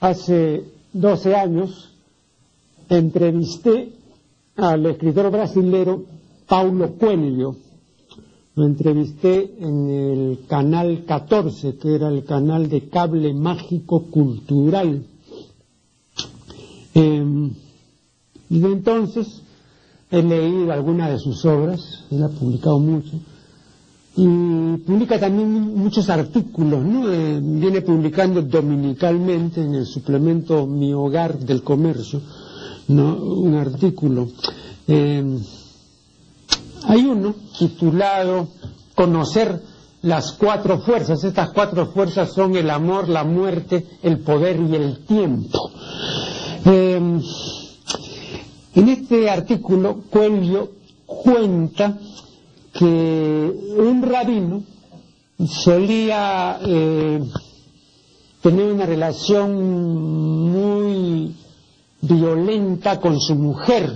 hace 12 años entrevisté al escritor brasilero Paulo Coelho. Lo entrevisté en el canal 14, que era el canal de cable mágico cultural. Eh, y de entonces he leído algunas de sus obras, él ha publicado mucho, y publica también muchos artículos, ¿no? Eh, viene publicando dominicalmente en el suplemento Mi Hogar del Comercio, ¿no? Un artículo. Eh, hay uno titulado Conocer las cuatro fuerzas. Estas cuatro fuerzas son el amor, la muerte, el poder y el tiempo. Eh, en este artículo, Cuello cuenta que un rabino solía eh, tener una relación muy violenta con su mujer,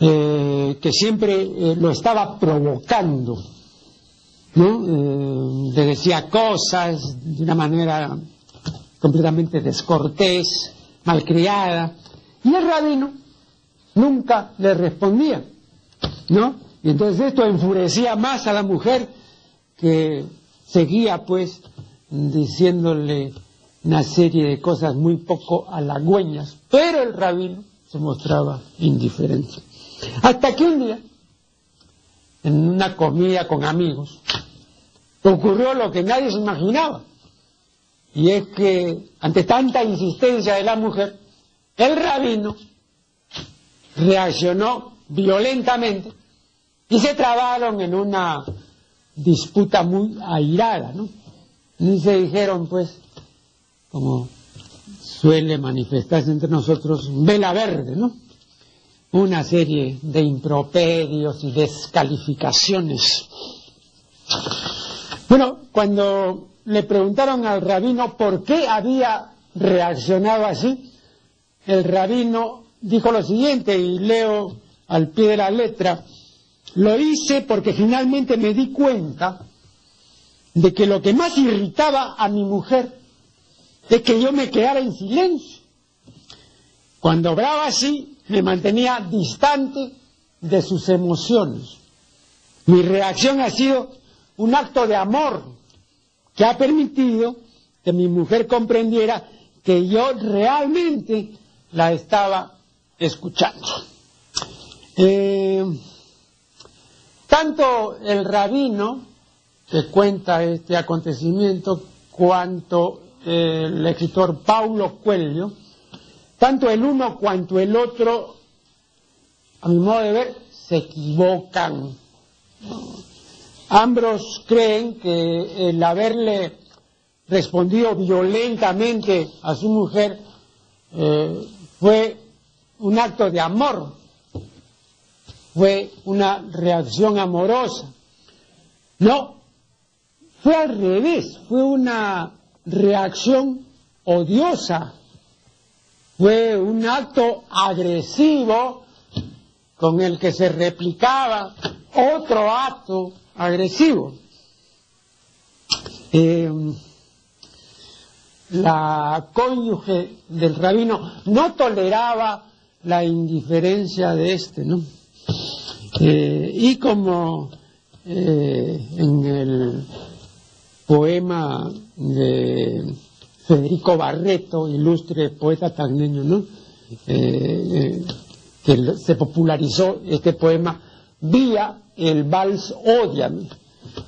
eh, que siempre eh, lo estaba provocando, ¿no? le decía cosas de una manera completamente descortés, malcriada, y el rabino nunca le respondía, ¿no? Y entonces esto enfurecía más a la mujer que seguía pues diciéndole una serie de cosas muy poco halagüeñas, pero el rabino se mostraba indiferente. Hasta que un día, en una comida con amigos, ocurrió lo que nadie se imaginaba. Y es que ante tanta insistencia de la mujer, el rabino reaccionó violentamente y se trabaron en una disputa muy airada, ¿no? Y se dijeron, pues, como suele manifestarse entre nosotros, vela verde, ¿no? Una serie de impropedios y descalificaciones. Bueno, cuando le preguntaron al rabino por qué había reaccionado así, el rabino dijo lo siguiente, y leo al pie de la letra, lo hice porque finalmente me di cuenta de que lo que más irritaba a mi mujer es que yo me quedara en silencio. Cuando obraba así, me mantenía distante de sus emociones. Mi reacción ha sido un acto de amor que ha permitido que mi mujer comprendiera que yo realmente la estaba escuchando. Eh, tanto el rabino que cuenta este acontecimiento cuanto el escritor Paulo Coelho, tanto el uno cuanto el otro, a mi modo de ver, se equivocan. Ambos creen que el haberle respondido violentamente a su mujer eh, fue un acto de amor, fue una reacción amorosa. No, fue al revés, fue una reacción odiosa, fue un acto agresivo con el que se replicaba otro acto agresivo. Eh, la cónyuge del rabino no toleraba la indiferencia de este, ¿no? Eh, y como eh, en el poema de Federico Barreto, ilustre poeta tagneño, ¿no? Eh, que se popularizó este poema vía el vals Odiame,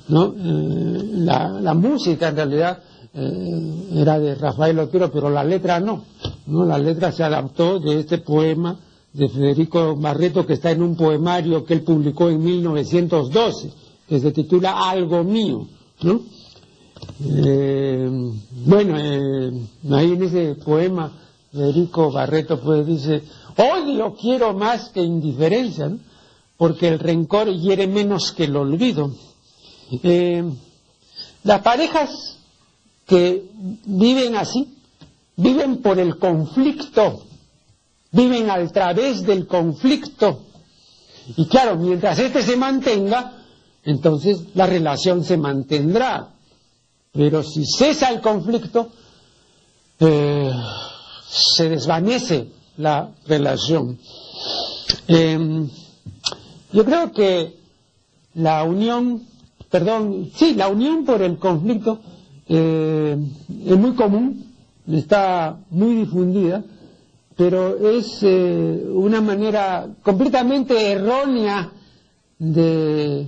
¿no? La, la, música en realidad era de Rafael Otero, pero la letra no, ¿no? La letra se adaptó de este poema de Federico Barreto, que está en un poemario que él publicó en 1912, que se titula Algo mío, ¿no? Eh, bueno, eh, ahí en ese poema Federico Barreto pues dice, odio quiero más que indiferencia, porque el rencor hiere menos que el olvido. Eh, las parejas que viven así, viven por el conflicto viven a través del conflicto. Y claro, mientras este se mantenga, entonces la relación se mantendrá. Pero si cesa el conflicto, eh, se desvanece la relación. Em, yo creo que la unión, perdón, sí, la unión por el conflicto eh, es muy común, está muy difundida, pero es eh, una manera completamente errónea de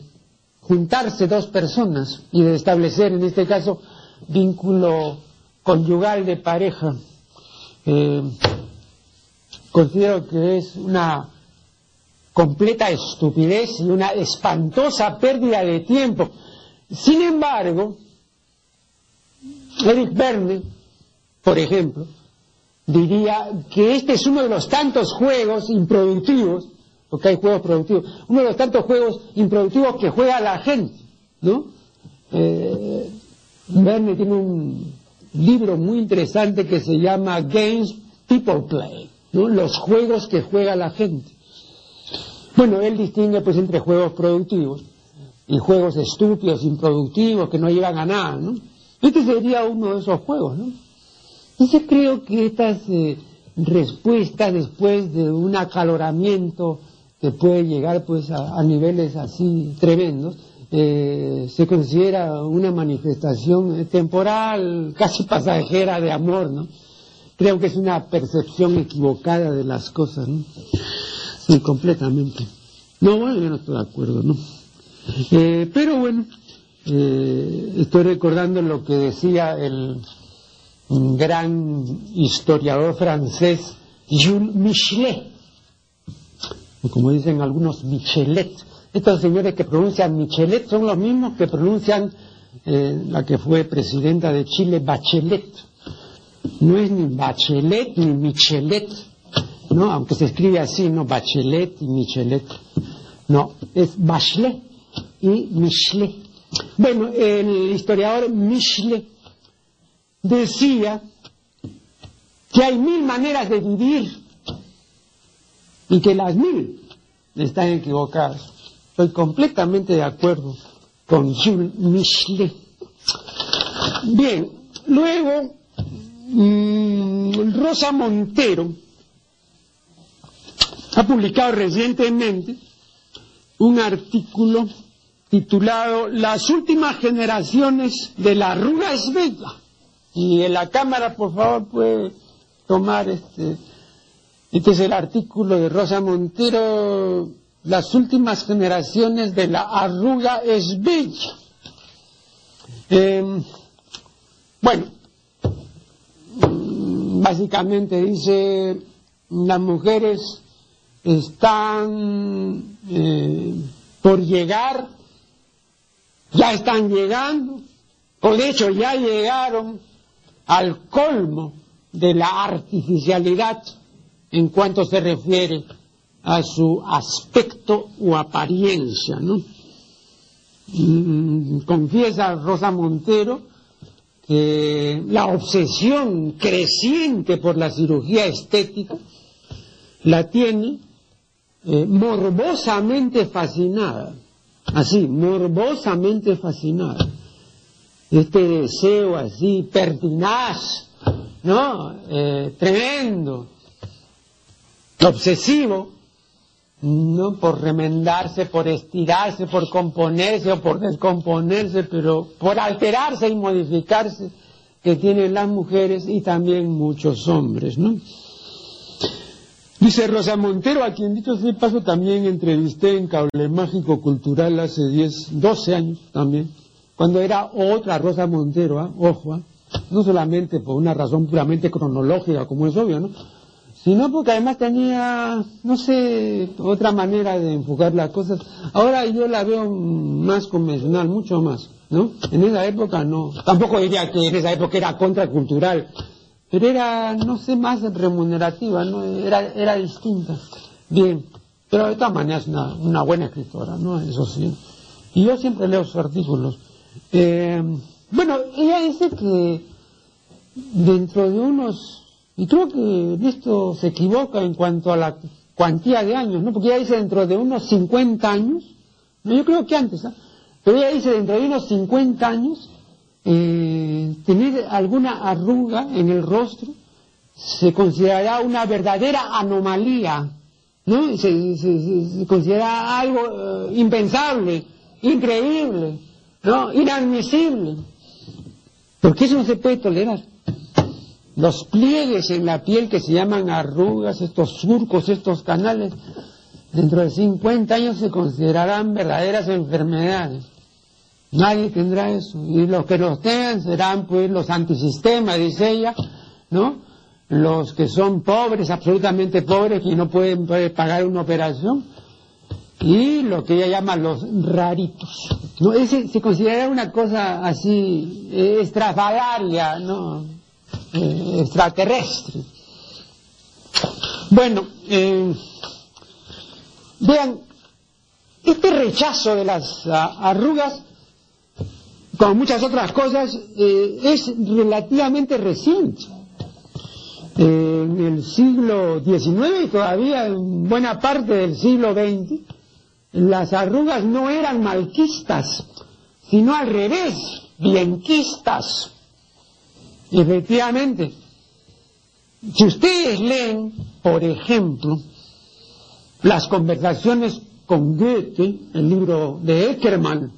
juntarse dos personas y de establecer, en este caso, vínculo conyugal de pareja. Eh, considero que es una completa estupidez y una espantosa pérdida de tiempo. Sin embargo, Eric Verne, por ejemplo, diría que este es uno de los tantos juegos improductivos, porque hay juegos productivos, uno de los tantos juegos improductivos que juega la gente, ¿no? Eh, Verne tiene un libro muy interesante que se llama Games People Play, ¿no? Los juegos que juega la gente. Bueno, él distingue pues entre juegos productivos y juegos estúpidos, improductivos, que no llevan a nada, ¿no? Este sería uno de esos juegos, ¿no? Entonces creo que estas eh, respuestas después de un acaloramiento que puede llegar pues a, niveles así tremendos, eh, se considera una manifestación temporal, casi pasajera de amor, ¿no? Creo que es una percepción equivocada de las cosas, ¿no? Sí, completamente. No, bueno, yo no estoy de acuerdo, ¿no? Eh, pero bueno, eh, estoy recordando lo que decía el gran historiador francés Jules Michelet, o como dicen algunos Michelet. Estos señores que pronuncian Michelet son los mismos que pronuncian eh, la que fue presidenta de Chile, Bachelet. No es ni Bachelet ni Michelet, ¿no? Aunque se escribe así, ¿no? Bachelet y Michelet. No, es Bachelet y Michelet. Bueno, el historiador Michelet decía que hay mil maneras de vivir y que las mil están equivocadas. Estoy completamente de acuerdo con Jules Michelet. Bien, luego mm, Rosa Montero ha publicado recientemente un artículo titulado Las últimas generaciones de la arruga es bella. Y en la cámara, por favor, puede tomar este. Este es el artículo de Rosa Montero, Las últimas generaciones de la arruga es bella. Em, bueno, mm, básicamente dice, las mujeres están eh, por llegar ya están llegando, o de hecho ya llegaron al colmo de la artificialidad en cuanto se refiere a su aspecto o apariencia, ¿no? Mm, confiesa Rosa Montero que la obsesión creciente por la cirugía estética la tiene eh, morbosamente fascinada así, morbosamente fascinada. Este deseo así, pertinaz, ¿no? Eh, tremendo, obsesivo, ¿no? Por remendarse, por estirarse, por componerse o por descomponerse, pero por alterarse y modificarse que tienen las mujeres y también muchos hombres, ¿no? Dice Rosa Montero, a quien dicho sea paso también entrevisté en Cable Mágico Cultural hace 10, 12 años también, cuando era otra Rosa Montero, ¿ah? ojo, ¿ah? no solamente por una razón puramente cronológica, como es obvio, ¿no? sino porque además tenía, no sé, otra manera de enfocar las cosas. Ahora yo la veo más convencional, mucho más, ¿no? En esa época no. Tampoco diría que en esa época era contracultural, pero era, no sé, más remunerativa, ¿no? Era, era distinta. Bien, pero de todas maneras una, una buena escritora, ¿no? Eso sí. Y yo siempre leo sus artículos. Eh, bueno, ella dice que dentro de unos, y creo que esto se equivoca en cuanto a la cuantía de años, ¿no? Porque ella dice dentro de unos 50 años, no, yo creo que antes, ¿ah? Pero ella dice dentro de unos 50 años eh, tener alguna arruga en el rostro se considerará una verdadera anomalía, ¿no? Se, se, considera algo eh, impensable, increíble, ¿no? Inadmisible. Porque eso no se puede tolerar. Los pliegues en la piel que se llaman arrugas, estos surcos, estos canales, dentro de 50 años se considerarán verdaderas enfermedades. Nadie tendrá eso. Y los que los tengan serán pues los antisistemas, dice ella, ¿no? Los que son pobres, absolutamente pobres, que no pueden, pagar una operación. Y lo que ella llama los raritos. ¿no? Ese se considera una cosa así eh, extravagaria, ¿no? Extraterrestre. Bueno, eh, vean, este rechazo de las arrugas como muchas otras cosas, eh, es relativamente reciente. Eh, en el siglo XIX y todavía en buena parte del siglo XX, las arrugas no eran malquistas, sino al revés, bienquistas. Efectivamente, si ustedes leen, por ejemplo, las conversaciones con Goethe, el libro de Eckermann,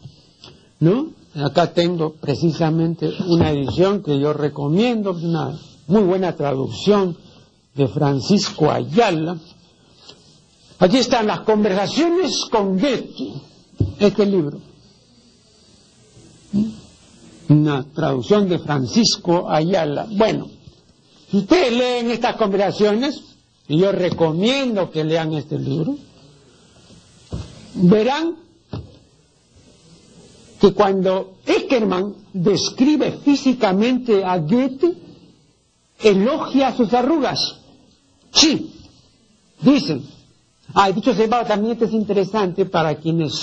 ¿no? Acá tengo precisamente una edición que yo recomiendo, una muy buena traducción de Francisco Ayala. Aquí están las conversaciones con Goethe, este libro. Una traducción de Francisco Ayala. Bueno, si ustedes leen estas conversaciones, y yo recomiendo que lean este libro, verán que cuando Eckermann describe físicamente a Goethe, elogia sus arrugas. Sí, dicen. Ah, dicho sea también esto es interesante para quienes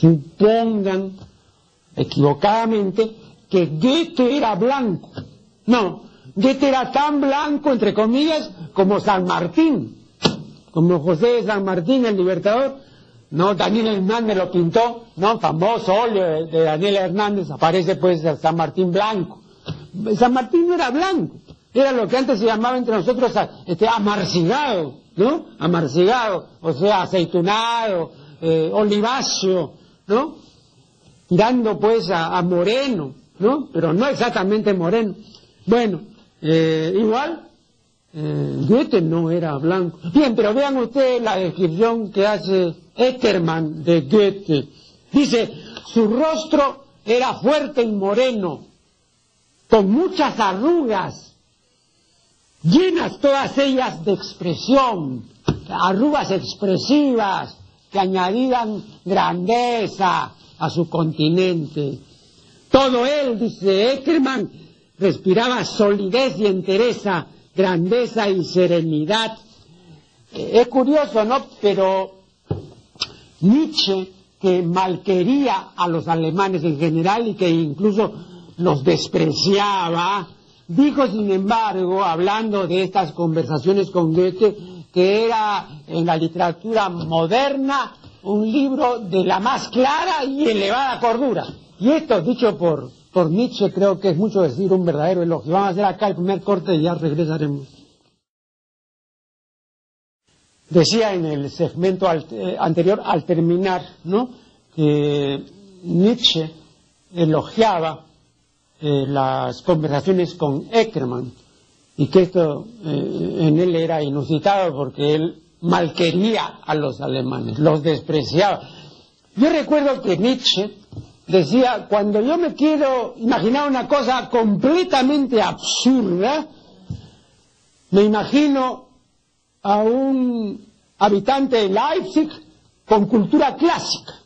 supongan equivocadamente que Goethe era blanco. No, Goethe era tan blanco, entre comillas, como San Martín, como José de San Martín, el libertador, no, Daniel Hernández lo pintó, ¿no? Famoso óleo de, Daniel Hernández, aparece pues San Martín blanco. San Martín no era blanco, era lo que antes se llamaba entre nosotros este, ¿no? Amarcigado, o sea, aceitunado, eh, oliváceo, ¿no? Dando pues a, moreno, ¿no? Pero no exactamente moreno. Bueno, eh, igual, eh, Goethe no era blanco. Bien, pero vean ustedes la descripción que hace Eckermann de Goethe. Dice, su rostro era fuerte y moreno, con muchas arrugas, llenas todas ellas de expresión, arrugas expresivas que añadían grandeza a su continente. Todo él, dice Eckermann, respiraba solidez y entereza, grandeza y serenidad. Eh, es curioso, ¿no? Pero Nietzsche, que malquería a los alemanes en general y que incluso los despreciaba, dijo sin embargo, hablando de estas conversaciones con Goethe, que era en la literatura moderna un libro de la más clara y elevada cordura. Y esto, dicho por, por Nietzsche, creo que es mucho decir un verdadero elogio. Vamos a hacer acá el primer corte y ya regresaremos. Decía en el segmento eh, anterior, al terminar, ¿no? que Nietzsche elogiaba eh, las conversaciones con Eckermann y que esto eh, en él era inusitado porque él malquería a los alemanes, los despreciaba. Yo recuerdo que Nietzsche decía, cuando yo me quiero imaginar una cosa completamente absurda, me imagino a un habitante de Leipzig con cultura clásica.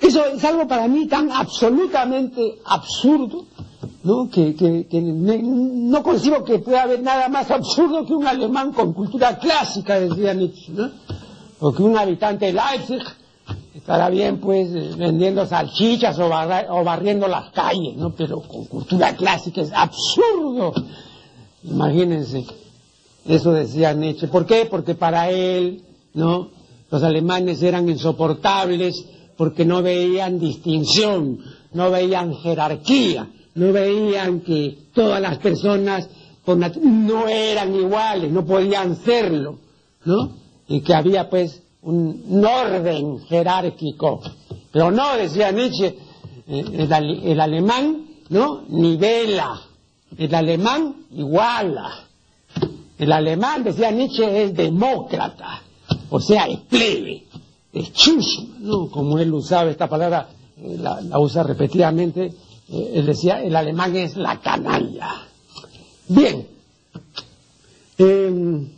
Eso es algo para mí tan absolutamente absurdo, ¿no? Que, no concibo que pueda haber nada más absurdo que un alemán con cultura clásica, decía Nietzsche, ¿no? O que un habitante de Leipzig estará bien, pues, vendiendo salchichas o, o barriendo las calles, ¿no? Pero con cultura clásica es absurdo. Imagínense. Eso decía Nietzsche. ¿Por qué? Porque para él, ¿no? Los alemanes eran insoportables porque no veían distinción, no veían jerarquía, no veían que todas las personas no eran iguales, no podían serlo, ¿no? Y que había pues un, orden jerárquico. Pero no, decía Nietzsche, eh, el, alemán, ¿no? Nivela, el alemán iguala. El alemán, decía Nietzsche, es demócrata, o sea, es plebe, es chusma, ¿no? Como él usaba esta palabra, eh, la, usa repetidamente, eh, él decía, el alemán es la canalla. Bien,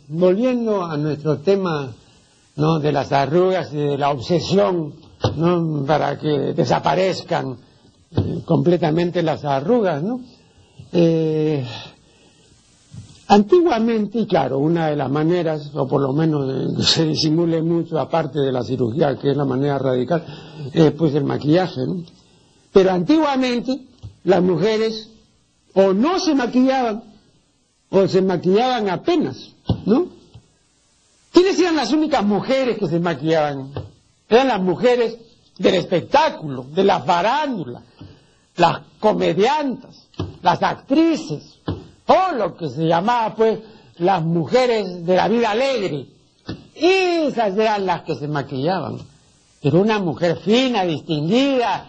volviendo a nuestro tema ¿no? de las arrugas y de la obsesión ¿no? para que desaparezcan eh, completamente las arrugas, ¿no? Antiguamente, y claro, una de las maneras, o por lo menos que se disimule mucho, aparte de la cirugía, que es la manera radical, es pues el maquillaje, ¿no? Pero antiguamente las mujeres o no se maquillaban o se maquillaban apenas, ¿no? ¿Quiénes eran las únicas mujeres que se maquillaban? Eran las mujeres del espectáculo, de la farándula, las comediantas, las actrices, todo lo que se llamaba pues las mujeres de la vida alegre. Esas eran las que se maquillaban. Pero una mujer fina, distinguida,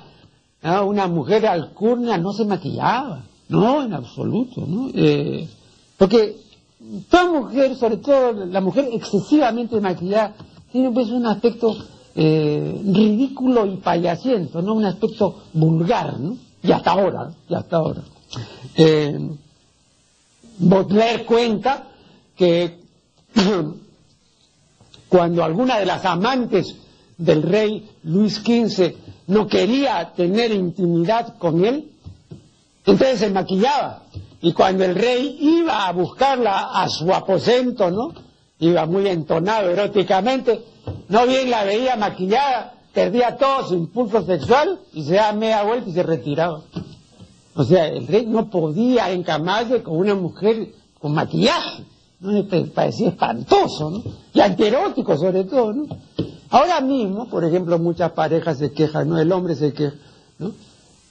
una mujer alcurnia no se maquillaba. No, en absoluto, ¿no? Eh, porque toda mujer, sobre todo la mujer excesivamente maquillada, tiene pues un aspecto eh, ridículo y payasiento, ¿no? Un aspecto vulgar, ¿no? Y hasta ahora, y hasta ahora. Eh, Baudelaire cuenta que cuando alguna de las amantes del rey Luis XV no quería tener intimidad con él, entonces se maquillaba y cuando el rey iba a buscarla a su aposento, ¿no? Iba muy entonado eróticamente, no bien la veía maquillada, perdía todo su impulso sexual y se daba media vuelta y se retiraba. O sea, el rey no podía encamarse con una mujer con maquillaje. ¿no? Parecía espantoso, ¿no? Y antierótico sobre todo, ¿no? Ahora mismo, por ejemplo, muchas parejas se quejan, ¿no? El hombre se queja, ¿no?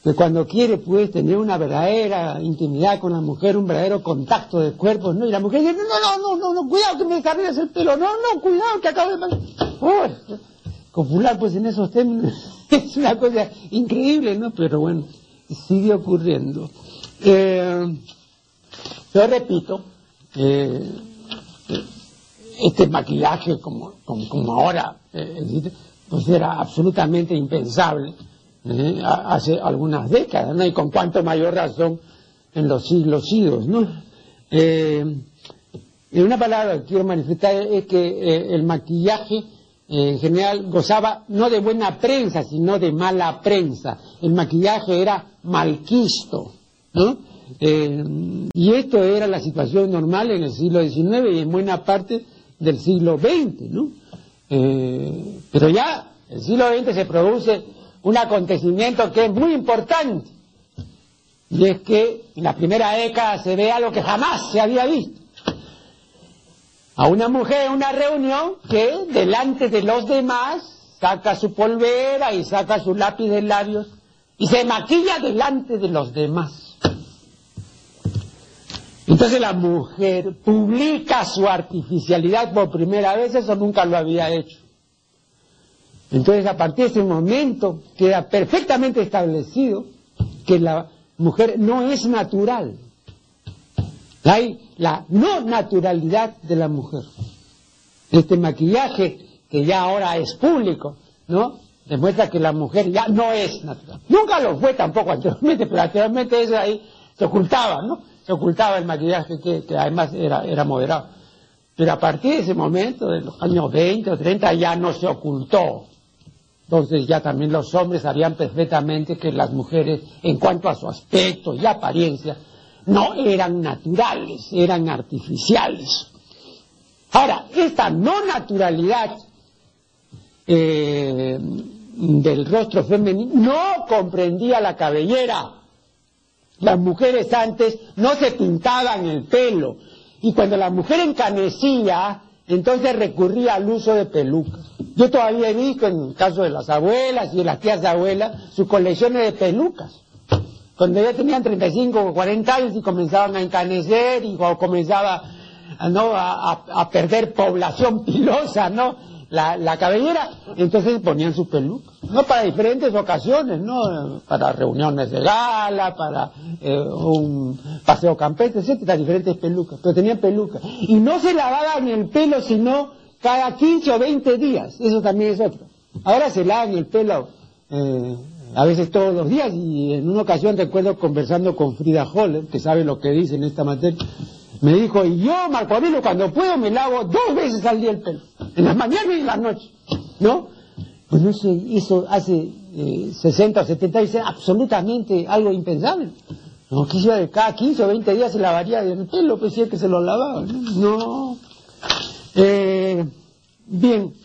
que cuando quiere puede tener una verdadera intimidad con la mujer, un verdadero contacto de cuerpos, ¿no? Y la mujer dice, no, no, no, no, no, cuidado que me desarrolles el pelo, no, no, cuidado que acabo de pasar. copular pues en esos términos es una cosa increíble, ¿no? Pero bueno, sigue ocurriendo. Eh, yo repito, eh, este maquillaje como, como, ahora eh, pues era absolutamente impensable ¿eh? hace algunas décadas, ¿no? Y con cuánto mayor razón en los siglos idos, ¿no? En una palabra quiero manifestar es que el maquillaje en general gozaba no de buena prensa, sino de mala prensa. El maquillaje era malquisto, ¿no? y esto era la situación normal en el siglo XIX y en buena parte del siglo XX, ¿no? pero ya el siglo XX se produce un acontecimiento que es muy importante, y es que en la primera década se ve algo que jamás se había visto. A una mujer en una reunión que delante de los demás saca su polvera y saca su lápiz de labios y se maquilla delante de los demás. Entonces la mujer publica su artificialidad por primera vez, eso nunca lo había hecho. Entonces, a partir de ese momento queda perfectamente establecido que la mujer no es natural. Hay la no naturalidad de la mujer. Este maquillaje, que ya ahora es público, ¿no? Demuestra que la mujer ya no es natural. Nunca lo fue tampoco anteriormente, pero anteriormente eso ahí se ocultaba, ¿no? Se ocultaba el maquillaje que, que además era, era moderado. Pero a partir de ese momento, de los años 20 o 30, ya no se ocultó. Entonces ya también los hombres sabían perfectamente que las mujeres, en cuanto a su aspecto y apariencia, no eran naturales, eran artificiales. Ahora, esta no naturalidad eh, del rostro femenino no comprendía la cabellera. Las mujeres antes no se pintaban el pelo y cuando la mujer encanecía, entonces recurría al uso de pelucas. Yo todavía he visto en el caso de las abuelas y de las tías abuelas sus colecciones de pelucas. Cuando ya tenían 35 o 40 años y comenzaban a encanecer y comenzaba a, perder población pilosa, ¿no? La, cabellera, entonces ponían su peluca, no para diferentes ocasiones, no para reuniones de gala, para eh, un paseo campestre, etcétera, diferentes pelucas, pero tenían peluca. Y no se lavaban el pelo sino cada 15 o 20 días, eso también es otro. Ahora se lavan el pelo eh, a veces todos los días y en una ocasión recuerdo conversando con Frida Holler, que sabe lo que dice en esta materia, me dijo, y yo, Marco Aurelio, cuando puedo me lavo dos veces al día el pelo, en las mañanas y en las noches, ¿no? Pues no se hizo hace 60 o 70 años, absolutamente algo impensable. No, que de cada 15 o 20 días se lavaría el pelo, pues sí que se lo lavaba, ¿no? Eh, bien,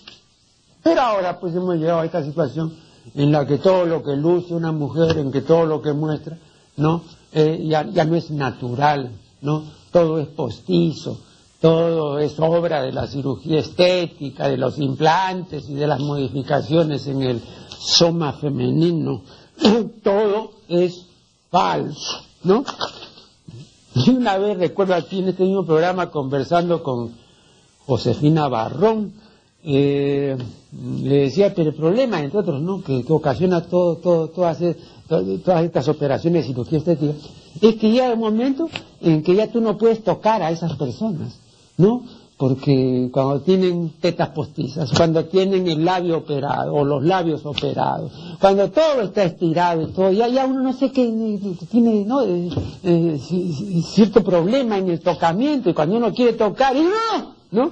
pero ahora pues hemos llegado a esta situación en la que todo lo que luce una mujer, en que todo lo que muestra, ¿no? Eh, ya, ya no es natural, ¿no? todo es postizo, todo es obra de la cirugía estética, de los implantes y de las modificaciones en el soma femenino. todo es falso, ¿no? Y una vez recuerdo aquí en este mismo programa conversando con Josefina Barrón, eh, le decía, pero el problema, entre otros, ¿no? que, ocasiona todo, todo, todas, todas estas operaciones de cirugía estética, es que llega un momento en que ya tú no puedes tocar a esas personas, ¿no? Porque cuando tienen tetas postizas, cuando tienen el labio operado o los labios operados, cuando todo está estirado y todo, ya, ya uno no sé qué tiene ¿no? Eh, eh, cierto problema en el tocamiento y cuando uno quiere tocar y no, ¿no?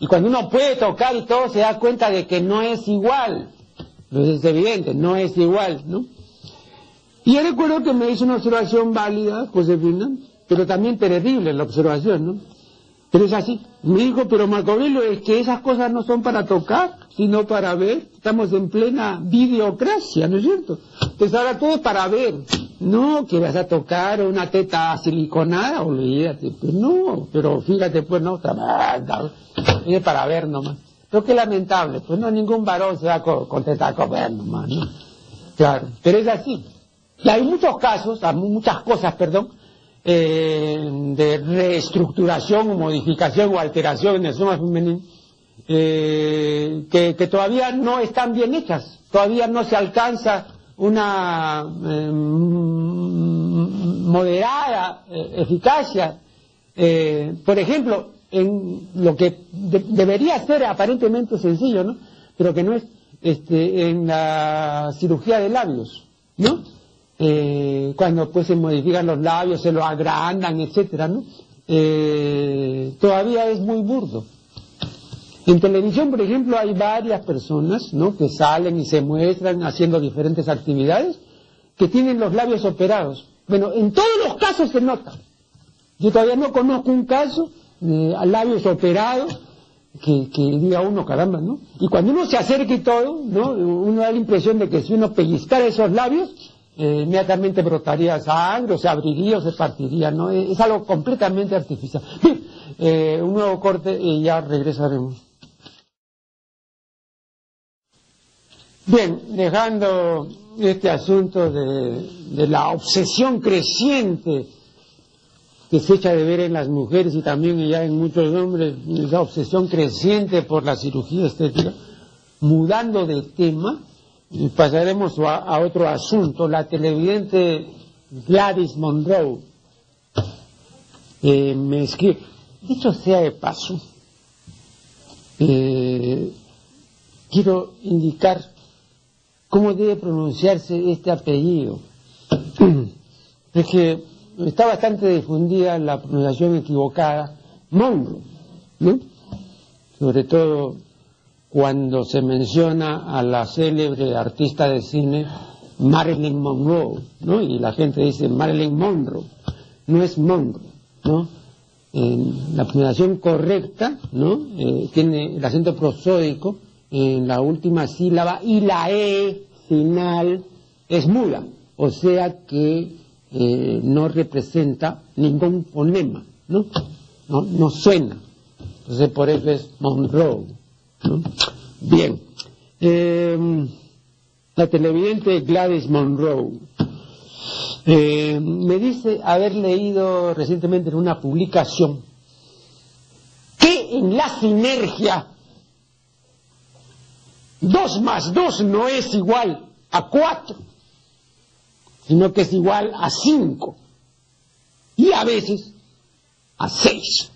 Y cuando uno puede tocar y todo se da cuenta de que no es igual. Entonces es evidente, no es igual, ¿no? Y yo recuerdo que me hizo una observación válida, Josefina, pero también terrible la observación, ¿no? Pero es así. Me dijo, pero Marco es que esas cosas no son para tocar, sino para ver. Estamos en plena videocracia, ¿no es cierto? Entonces ahora todo para ver. No, que vas a tocar una teta siliconada, olvídate. Pues no, pero fíjate, pues no, es para ver nomás. Pero qué lamentable, pues no, ningún varón se da con, a comer nomás, ¿no? Claro, pero es así. Y hay muchos casos, muchas cosas, perdón, eh, de reestructuración o modificación o alteración en el soma femenino eh, que, todavía no están bien hechas, todavía no se alcanza una eh, moderada eficacia. por ejemplo, en lo que debería ser aparentemente sencillo, ¿no? Pero que no es este, en la cirugía de labios, ¿no? eh, cuando pues se modifican los labios, se los agrandan, etcétera, ¿no? Eh, todavía es muy burdo. En televisión, por ejemplo, hay varias personas, ¿no? Que salen y se muestran haciendo diferentes actividades que tienen los labios operados. Bueno, en todos los casos se nota. Yo todavía no conozco un caso de labios operados que, que, diga uno, caramba, ¿no? Y cuando uno se acerca y todo, ¿no? Uno da la impresión de que si uno pellizcara esos labios, eh, inmediatamente brotaría sangre, o se abriría o se partiría, ¿no? Es algo completamente artificial. Eh, un nuevo corte y ya regresaremos. Bien, dejando este asunto de, la obsesión creciente que se echa de ver en las mujeres y también ya en muchos hombres, esa obsesión creciente por la cirugía estética, mudando de tema, pasaremos a, otro asunto. La televidente Gladys Monroe eh, me escribe, dicho sea de paso, eh, quiero indicar cómo debe pronunciarse este apellido. es que está bastante difundida la pronunciación equivocada, Monroe, ¿no? Sobre todo cuando se menciona a la célebre artista de cine Marilyn Monroe, ¿no? Y la gente dice Marilyn Monroe, no es Monroe, ¿no? la pronunciación correcta, ¿no? Eh, tiene el acento prosódico en la última sílaba y la E final es muda, o sea que eh, no representa ningún fonema, ¿no? ¿no? No suena. Entonces por eso es Monroe. Bien. Eh, la televidente Gladys Monroe eh, me dice haber leído recientemente en una publicación que en la sinergia 2 más 2 no es igual a 4, sino que es igual a 5 y a veces a 6.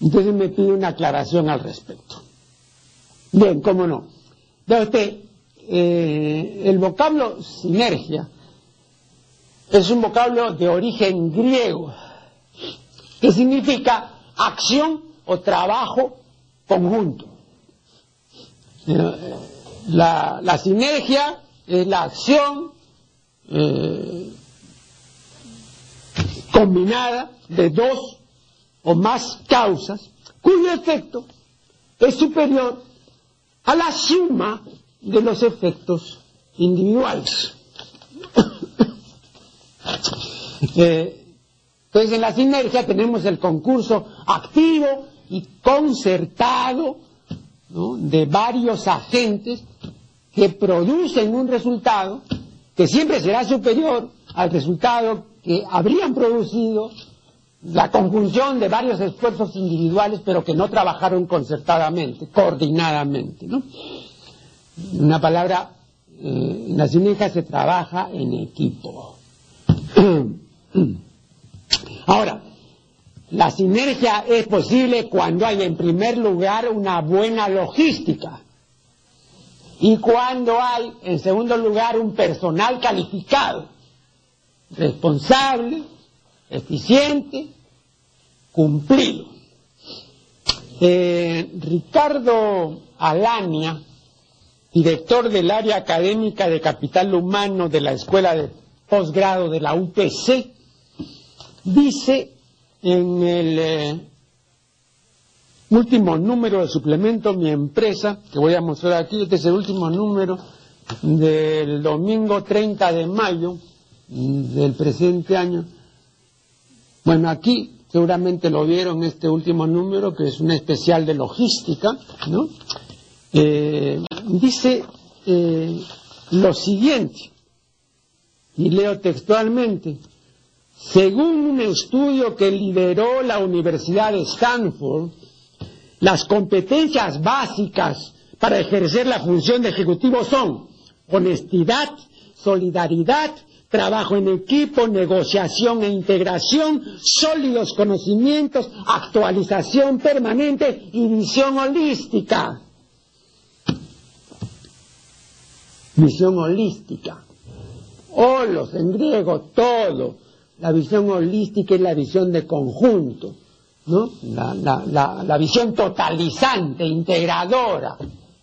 Entonces me pide una aclaración al respecto. Bien, cómo no. Vea usted, eh, el vocablo sinergia es un vocablo de origen griego que significa acción o trabajo conjunto. Eh, la, sinergia es la acción eh, combinada de dos o más causas cuyo efecto es superior a la suma de los efectos individuales. Eh, entonces en la sinergia tenemos el concurso activo y concertado de varios agentes que producen un resultado que siempre será superior al resultado que habrían producido la conjunción de varios esfuerzos individuales, pero que no trabajaron concertadamente, coordinadamente. ¿no? Una palabra, eh, en la sinergia se trabaja en equipo. Ahora, la sinergia es posible cuando hay en primer lugar una buena logística y cuando hay en segundo lugar un personal calificado, responsable, eficiente, cumplido. Eh, Ricardo Alania, director del área académica de capital humano de la Escuela de Posgrado de la UPC, dice en el eh, último número del suplemento Mi Empresa, que voy a mostrar aquí, este es el último número del domingo 30 de mayo del presente año, bueno, aquí seguramente lo vieron este último número, que es un especial de logística, ¿no? Eh, dice eh, lo siguiente, y leo textualmente, según un estudio que lideró la Universidad de Stanford, las competencias básicas para ejercer la función de ejecutivo son honestidad, solidaridad, trabajo en equipo, negociación e integración, sólidos conocimientos, actualización permanente y visión holística. Visión holística. Holos en griego, todo. La visión holística es la visión de conjunto, ¿no? La, visión totalizante, integradora.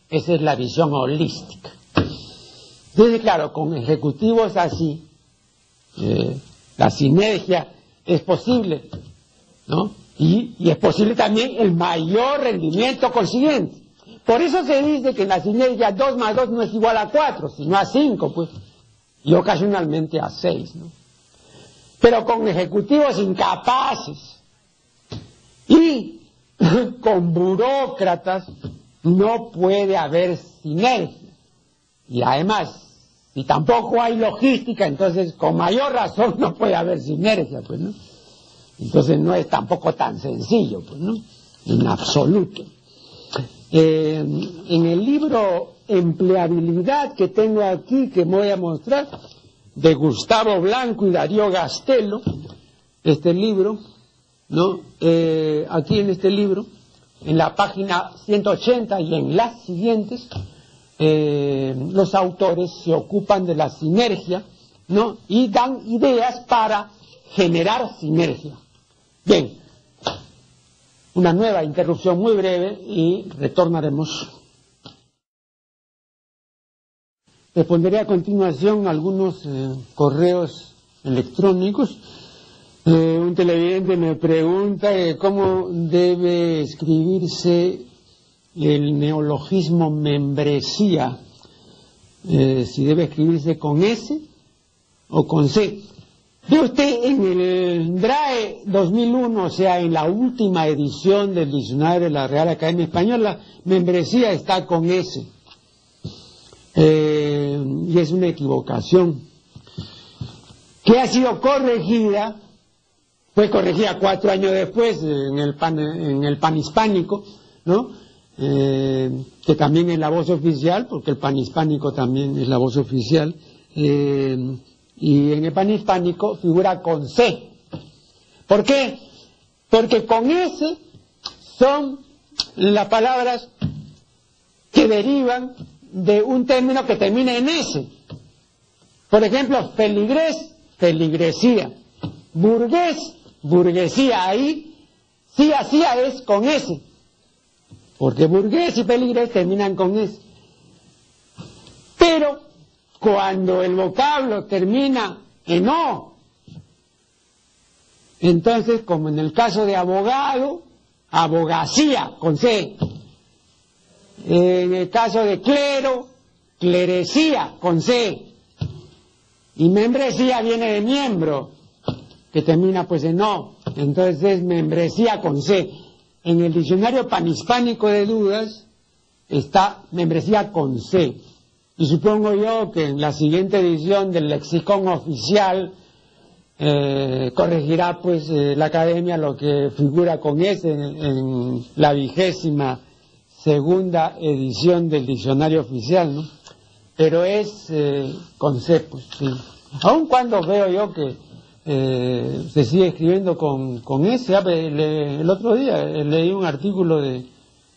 Esa es la visión holística. Entonces, claro, con ejecutivos así, eh, la sinergia es posible, ¿no? Y, es posible también el mayor rendimiento consiguiente. Por eso se dice que la sinergia 2 más 2 no es igual a 4, sino a 5, pues, y ocasionalmente a 6, ¿no? Pero con ejecutivos incapaces y con burócratas no puede haber sinergia. Y además, y tampoco hay logística, entonces con mayor razón no puede haber sinergia, pues, ¿no? Entonces no es tampoco tan sencillo, pues, ¿no? En absoluto. Eh, en el libro Empleabilidad que tengo aquí, que voy a mostrar, de Gustavo Blanco y Darío Gastelo, este libro, ¿no? Eh, aquí en este libro, en la página 180 y en las siguientes, eh, los autores se ocupan de la sinergia, ¿no? Y dan ideas para generar sinergia. Bien, una nueva interrupción muy breve y retornaremos. Responderé a continuación algunos eh, correos electrónicos. Eh, un televidente me pregunta cómo debe escribirse el neologismo membresía, eh, si debe escribirse con S o con C. Ve usted, en el DRAE 2001, o sea, en la última edición del diccionario de la Real Academia Española, membresía está con S. Eh, y es una equivocación. Que ha sido corregida, fue corregida cuatro años después en el pan, en el panhispánico, ¿no? Eh, que también es la voz oficial, porque el panhispánico también es la voz oficial. Eh, y en el pan hispánico figura con C. ¿Por qué? Porque con S son las palabras que derivan de un término que termina en S. Por ejemplo, feligrés, feligresía. Burgués, burguesía. Ahí, sí, así es con S. Porque burgués y feligrés terminan con S. Pero cuando el vocablo termina en O, entonces, como en el caso de abogado, abogacía con C. En el caso de clero, clerecía con C. Y membresía viene de miembro, que termina pues en O. Entonces es membresía con C. En el diccionario panhispánico de dudas está membresía con C. Y supongo yo que en la siguiente edición del lexicón oficial eh, corregirá pues eh, la academia lo que figura con ese en, la vigésima segunda edición del diccionario oficial, ¿no? Pero es eh, con sí. Aun cuando veo yo que se sigue escribiendo con, con ese, el otro día leí un artículo de,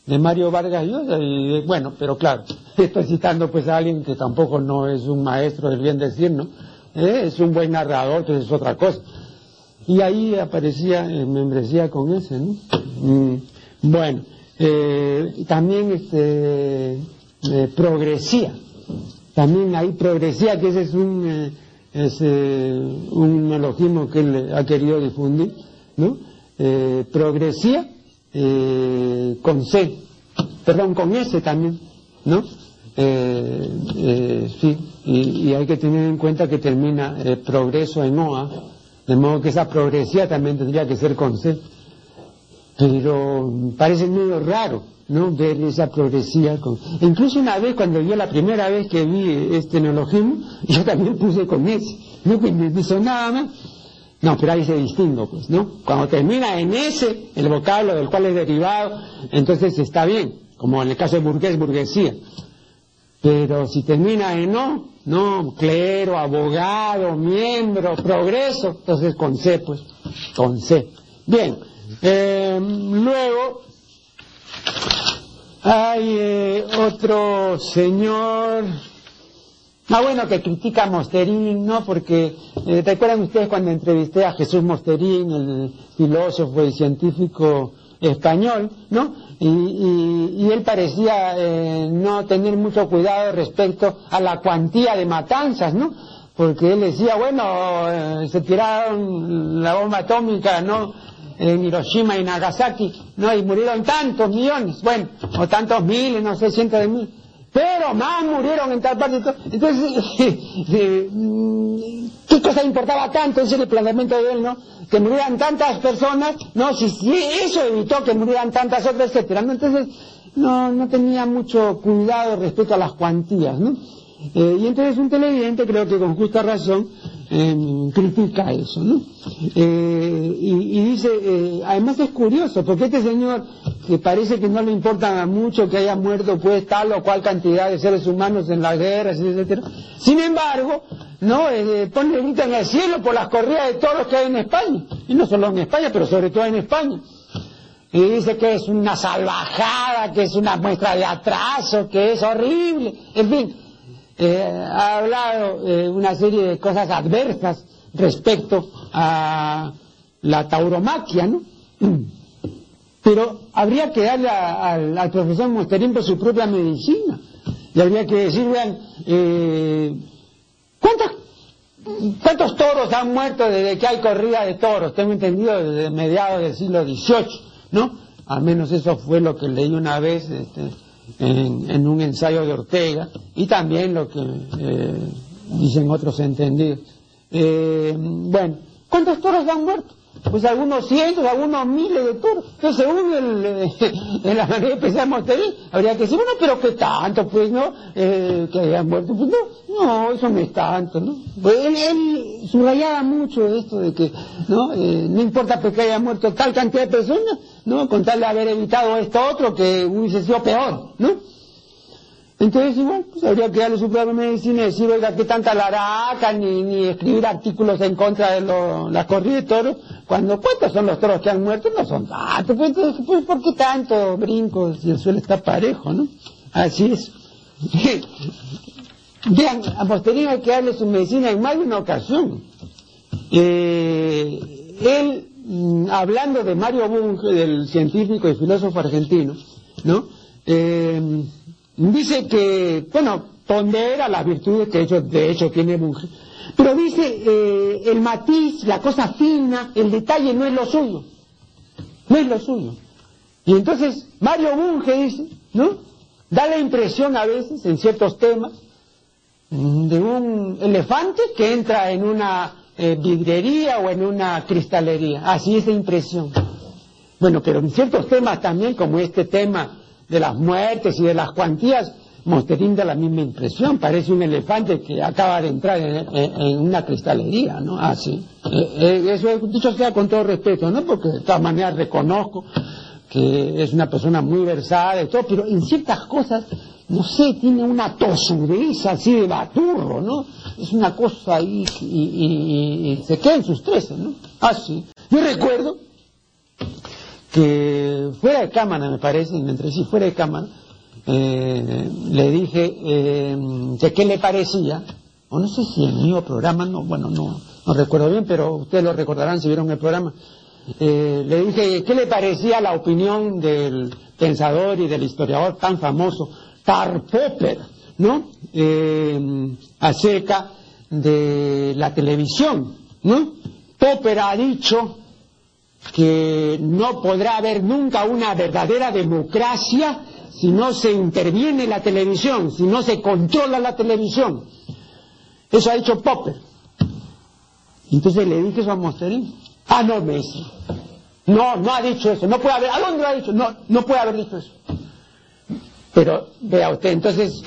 de Mario Vargas Llosa y bueno, pero claro, estoy citando pues a alguien que tampoco no es un maestro del bien decir, ¿no? Eh, es un buen narrador, que es otra cosa. Y ahí aparecía en membresía con ese, ¿no? Mm, bueno, eh, también este, eh, progresía, también ahí progresía, que ese es un, es, un neologismo que él ha querido difundir, ¿no? progresía con C, perdón, con S también, ¿no? Eh, eh, sí, y, hay que tener en cuenta que termina progreso en OA, de modo que esa progresía también tendría que ser con C. Pero parece medio raro, ¿no? Ver esa progresía. Incluso una vez, cuando yo la primera vez que vi este neologismo, yo también puse con S. No me hizo nada más. No, pero ahí se distingo, pues, ¿no? Cuando termina en S, el vocablo del cual es derivado, entonces está bien, como en el caso de burgués, burguesía. Pero si termina en no, no, clero, abogado, miembro, progreso, entonces con C, pues, con C. Bien, eh, luego hay eh, otro señor, ah bueno, que critica a Mosterín, ¿no? Porque, eh, ¿recuerdan ustedes cuando entrevisté a Jesús Mosterín, el filósofo y científico español, ¿no? Y, él parecía eh, no tener mucho cuidado respecto a la cuantía de matanzas, ¿no? Porque él decía, bueno, eh, se tiraron la bomba atómica, ¿no? En Hiroshima y Nagasaki, ¿no? Y murieron tantos millones, bueno, o tantos miles, no sé, cientos de miles pero más murieron en tal parte. Entonces, ¿qué cosa importaba tanto? Ese es planteamiento de él, ¿no? Que murieran tantas personas, ¿no? Si, eso evitó que murieran tantas otras, etcétera. Entonces, no, no tenía mucho cuidado respecto a las cuantías, ¿no? Eh, y entonces un televidente, creo que con justa razón, eh, critica eso, ¿no? Eh, y, dice, además es curioso, porque este señor, que parece que no le importa mucho que haya muerto pues tal o cual cantidad de seres humanos en las guerras, etcétera, sin embargo, no pone el en el cielo por las corridas de toros que hay en España, y no solo en España, pero sobre todo en España. Y dice que es una salvajada, que es una muestra de atraso, que es horrible, en fin, eh, ha hablado eh, una serie de cosas adversas respecto a la tauromaquia, ¿no? Pero habría que darle al profesor Mosterín por su propia medicina. Y habría que decir, vean, eh, ¿cuántos toros han muerto desde que hay corrida de toros? Tengo entendido desde mediados del siglo XVIII, ¿no? Al menos eso fue lo que leí una vez. Este, en, un ensayo de Ortega y también lo que eh, dicen otros entendidos. Eh, bueno, ¿cuántos toros han muerto? Pues algunos cientos, algunos miles de toros. Entonces, según el, eh, en la manera de pensar Monterí, habría que decir, bueno, pero ¿qué tanto? Pues, ¿no? Eh, que hayan muerto. Pues no, no, eso no es tanto, ¿no? Pues él, subrayaba mucho esto de que, ¿no? No importa que haya muerto tal cantidad de personas, ¿no? Con tal de haber evitado esto otro que hubiese sido peor, ¿no? Entonces, igual, pues habría que darle su de medicina y decir, oiga, qué tanta laraca, ni, ni escribir artículos en contra de la corrida de toros, cuando cuántos son los toros que han muerto, no son tantos, pues, pues, ¿por qué tanto brinco si el suelo está parejo, no? Así es. Vean, a posteriori hay que darle su medicina en más de una ocasión. Eh, él, hablando de Mario Bunge, del científico y filósofo argentino, ¿no? Eh, Dice que, bueno, pondera las virtudes que hecho, de hecho tiene Bunge, pero dice eh, el matiz, la cosa fina, el detalle no es lo suyo, no es lo suyo. Y entonces Mario Bunge dice, ¿no? Da la impresión a veces en ciertos temas de un elefante que entra en una eh, vidrería o en una cristalería. Así es la impresión. Bueno, pero en ciertos temas también, como este tema de las muertes y de las cuantías, Mosterín da la misma impresión, parece un elefante que acaba de entrar en, una cristalería, ¿no? Ah, sí. Eh, eh, eso dicho sea con todo respeto, ¿no? Porque de todas maneras reconozco que es una persona muy versada y todo, pero en ciertas cosas, no sé, tiene una tosudez así de baturro, ¿no? Es una cosa ahí y, se queda en sus treces, ¿no? Ah, sí. Yo recuerdo que fuera de cámara, me parece, entre sí fuera de cámara, eh, le dije eh, que qué le parecía, o no sé si el mío programa, no, bueno, no, no recuerdo bien, pero ustedes lo recordarán si vieron el programa, eh, le dije qué le parecía la opinión del pensador y del historiador tan famoso, Karl Popper, ¿no? acerca de la televisión, ¿no? Popper ha dicho que no podrá haber nunca una verdadera democracia si no se interviene la televisión, si no se controla la televisión. Eso ha dicho Popper. Entonces le dije eso a Mosterín. Ah, no, Messi. No, no ha dicho eso. No puede haber. ¿A dónde lo ha dicho? No, no puede haber dicho eso. Pero vea usted, entonces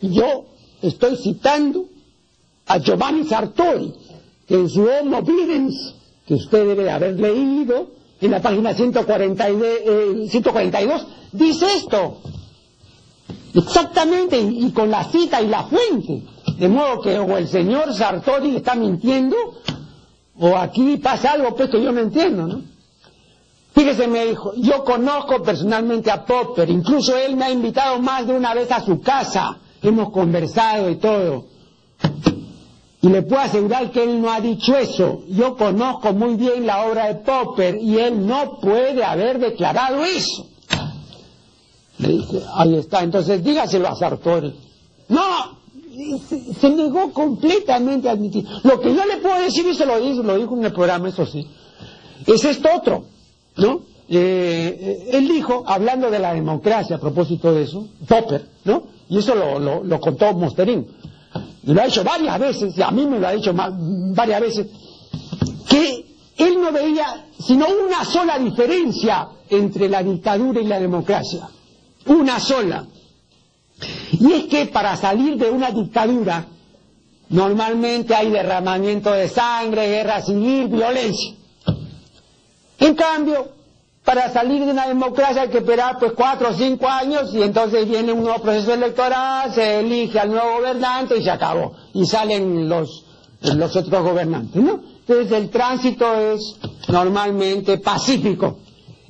yo estoy citando a Giovanni Sartori, que en su Homo Videns que usted debe haber leído en la página 142, 142 eh, dice esto. Exactamente, y, con la cita y la fuente. De modo que o el señor Sartori está mintiendo, o aquí pasa algo pues que yo no entiendo, ¿no? Fíjese, me dijo, yo conozco personalmente a Popper, incluso él me ha invitado más de una vez a su casa, hemos conversado y todo. Y le puedo asegurar que él no ha dicho eso. Yo conozco muy bien la obra de Popper y él no puede haber declarado eso. Le dice, ahí está, entonces dígaselo a Sartori. No, se, negó completamente a admitir. Lo que yo le puedo decir, y se lo dijo, lo dijo en el programa, eso sí, es esto otro, ¿no? Eh, eh, él dijo, hablando de la democracia a propósito de eso, Popper, ¿no? Y eso lo, lo, contó Mosterín y lo ha hecho varias veces, y a mí me lo ha dicho varias veces, que él no veía sino una sola diferencia entre la dictadura y la democracia. Una sola. Y es que para salir de una dictadura normalmente hay derramamiento de sangre, guerra civil, violencia. En cambio, para salir de una democracia hay que esperar pues cuatro o cinco años y entonces viene un nuevo proceso electoral, se elige al nuevo gobernante y se acabó. Y salen los, los otros gobernantes, ¿no? Entonces el tránsito es normalmente pacífico.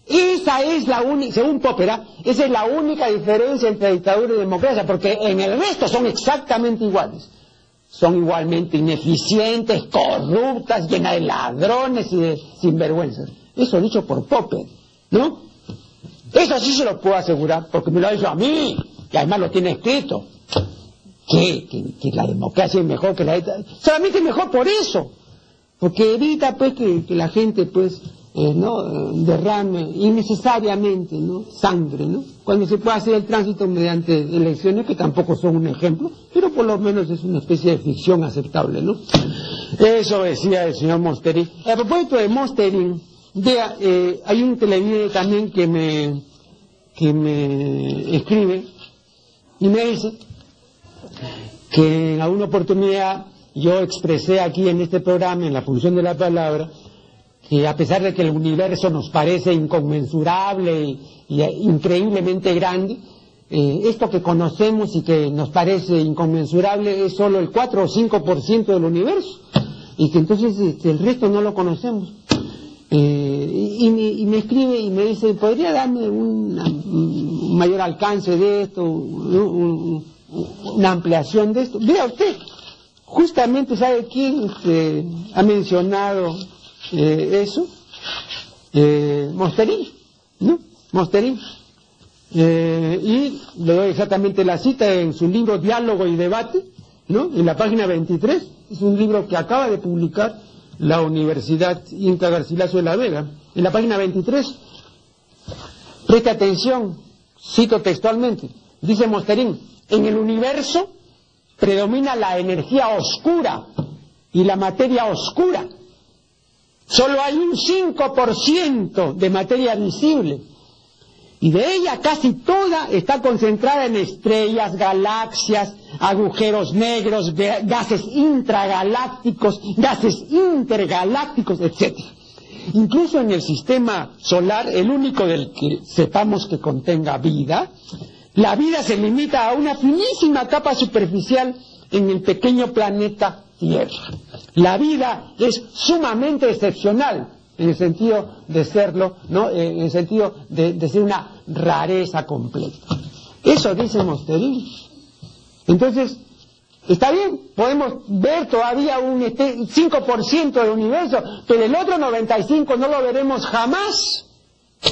Esa es la única, según Popera, esa es la única diferencia entre dictadura y democracia, porque en el resto son exactamente iguales. Son igualmente ineficientes, corruptas, llenas de ladrones y de sinvergüenzas. Eso dicho por Popper. ¿No? Eso sí se lo puedo asegurar, porque me lo ha dicho a mí, y además lo tiene escrito. Que, que, la democracia es mejor que la solamente es mejor por eso, porque evita pues que, la gente pues eh, no derrame innecesariamente no sangre, ¿no? Cuando se puede hacer el tránsito mediante elecciones que tampoco son un ejemplo, pero por lo menos es una especie de ficción aceptable, ¿no? Eso decía el señor Mosterín. A propósito de Mosterín, vea, eh, hay un televidente también que me, que me escribe y me dice que en alguna oportunidad yo expresé aquí en este programa, en la función de la palabra, que a pesar de que el universo nos parece inconmensurable y, increíblemente grande, eh, esto que conocemos y que nos parece inconmensurable es solo el 4 o 5% del universo y que entonces este, el resto no lo conocemos. Eh, y, me, escribe y me dice, ¿podría darme un mayor alcance de esto, una ampliación de esto? Vea usted, justamente sabe quién este, ha mencionado eh, eso, eh, Mosterín, ¿no? Mosterín. Eh, y le doy exactamente la cita en su libro Diálogo y Debate, ¿no? En la página 23, es un libro que acaba de publicar la Universidad Inca Garcilaso de la Vega. En la página 23, preste atención, cito textualmente, dice Mosterín, en el universo predomina la energía oscura y la materia oscura. Solo hay un 5% de materia visible. Y de ella casi toda está concentrada en estrellas, galaxias, agujeros negros, gases intragalácticos, gases intergalácticos, etc. Incluso en el sistema solar, el único del que sepamos que contenga vida, la vida se limita a una finísima capa superficial en el pequeño planeta Tierra. La vida es sumamente excepcional en el sentido de serlo, ¿no? en el sentido de, ser una rareza completa. Eso dice Mosterín. Entonces, está bien, podemos ver todavía un 5% del universo, pero el otro 95% no lo veremos jamás,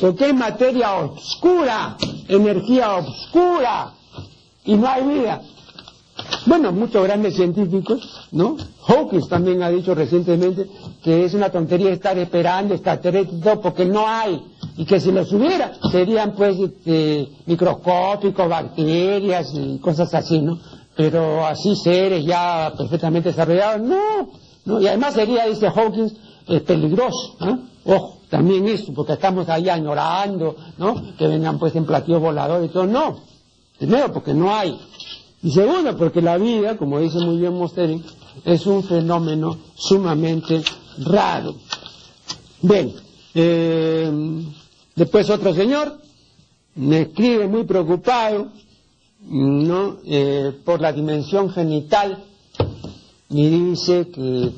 porque es materia oscura, energía oscura, y no hay vida. Bueno, muchos grandes científicos, ¿no? Hawkins también ha dicho recientemente que es una tontería estar esperando extraterrestres porque no hay, y que si los hubiera serían pues este, microscópicos, bacterias y cosas así, ¿no? Pero así seres ya perfectamente desarrollados, no, no, y además sería, dice Hawkins, eh, peligroso, ¿no? Ojo, también eso, porque estamos ahí añorando, ¿no? Que vengan pues en platillos voladores y todo, no. Primero, porque no hay. Y segundo, porque la vida, como dice muy bien Mosteri, es un fenómeno sumamente raro. Bien, eh, después otro señor me escribe muy preocupado, ¿no? Eh, por la dimensión genital y dice que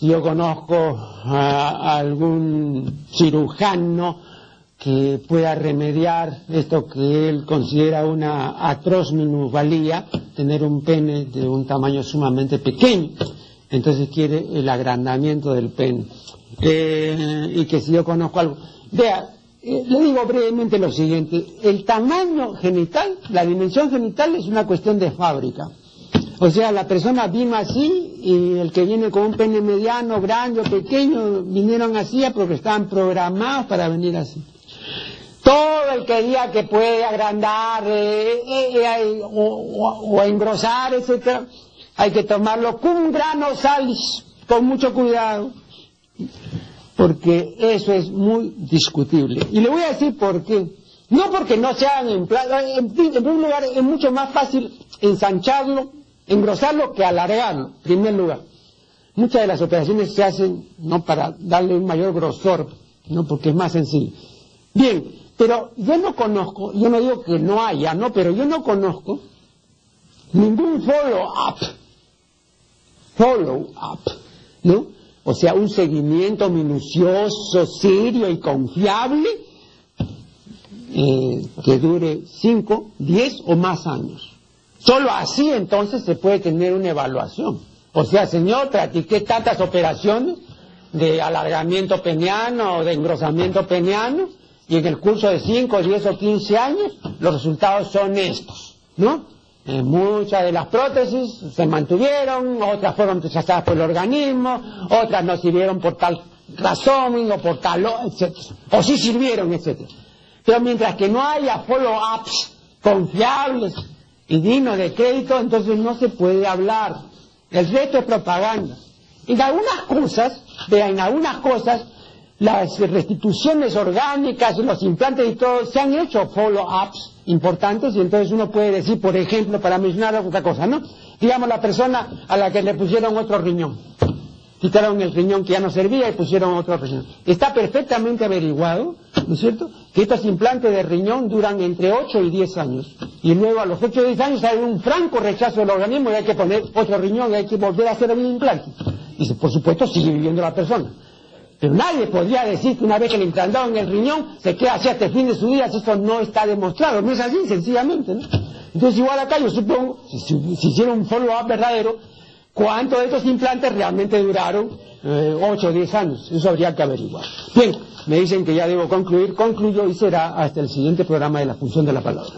yo conozco a algún cirujano que pueda remediar esto que él considera una atroz minusvalía, tener un pene de un tamaño sumamente pequeño. Entonces quiere el agrandamiento del pene. Eh, y que si yo conozco algo. Vea, eh, le digo brevemente lo siguiente. El tamaño genital, la dimensión genital es una cuestión de fábrica. O sea, la persona vino así y el que viene con un pene mediano, grande o pequeño, vinieron así porque estaban programados para venir así. Todo el que diga que puede agrandar eh, eh, eh, o, engrosar, etcétera, hay que tomarlo con grano salis, con mucho cuidado, porque eso es muy discutible. Y le voy a decir por qué. No porque no sean empleados, en, primer lugar es mucho más fácil ensancharlo, engrosarlo que alargarlo, en primer lugar. Muchas de las operaciones se hacen no para darle un mayor grosor, no porque es más sencillo. Bien, pero yo no conozco, yo no digo que no haya, no, pero yo no conozco ningún follow-up, follow-up, ¿no? O sea, un seguimiento minucioso, serio y confiable eh, que dure 5, 10 o más años. Solo así entonces se puede tener una evaluación. O sea, señor, practiqué tantas operaciones de alargamiento peniano o de engrosamiento peniano y en el curso de 5, 10 o 15 años los resultados son estos, ¿no? Eh, muchas de las prótesis se mantuvieron, otras fueron rechazadas por el organismo, otras no sirvieron por tal razón o por tal, etc. O sí sirvieron, etc. Pero mientras que no haya follow-ups confiables y dignos de crédito, entonces no se puede hablar. El resto es propaganda. en algunas cosas, en algunas cosas, las restituciones orgánicas, los implantes y todo, se han hecho follow-ups importantes y entonces uno puede decir, por ejemplo, para mencionar otra cosa, ¿no? Digamos la persona a la que le pusieron otro riñón. Quitaron el riñón que ya no servía y pusieron otro riñón. Está perfectamente averiguado, ¿no es cierto?, que estos implantes de riñón duran entre 8 y 10 años. Y luego a los 8 o 10 años hay un franco rechazo del organismo y hay que poner otro riñón y hay que volver a hacer un implante. Y por supuesto sigue viviendo la persona. Pero nadie podría decir que una vez que le implantaron el riñón se queda así hasta el fin de su vida si eso no está demostrado. No es así, sencillamente. ¿no? Entonces igual acá yo supongo, si, si hicieron un follow-up verdadero, ¿cuántos de estos implantes realmente duraron eh, 8 o 10 años? Eso habría que averiguar. Bien, me dicen que ya debo concluir, concluyo y será hasta el siguiente programa de la función de la palabra.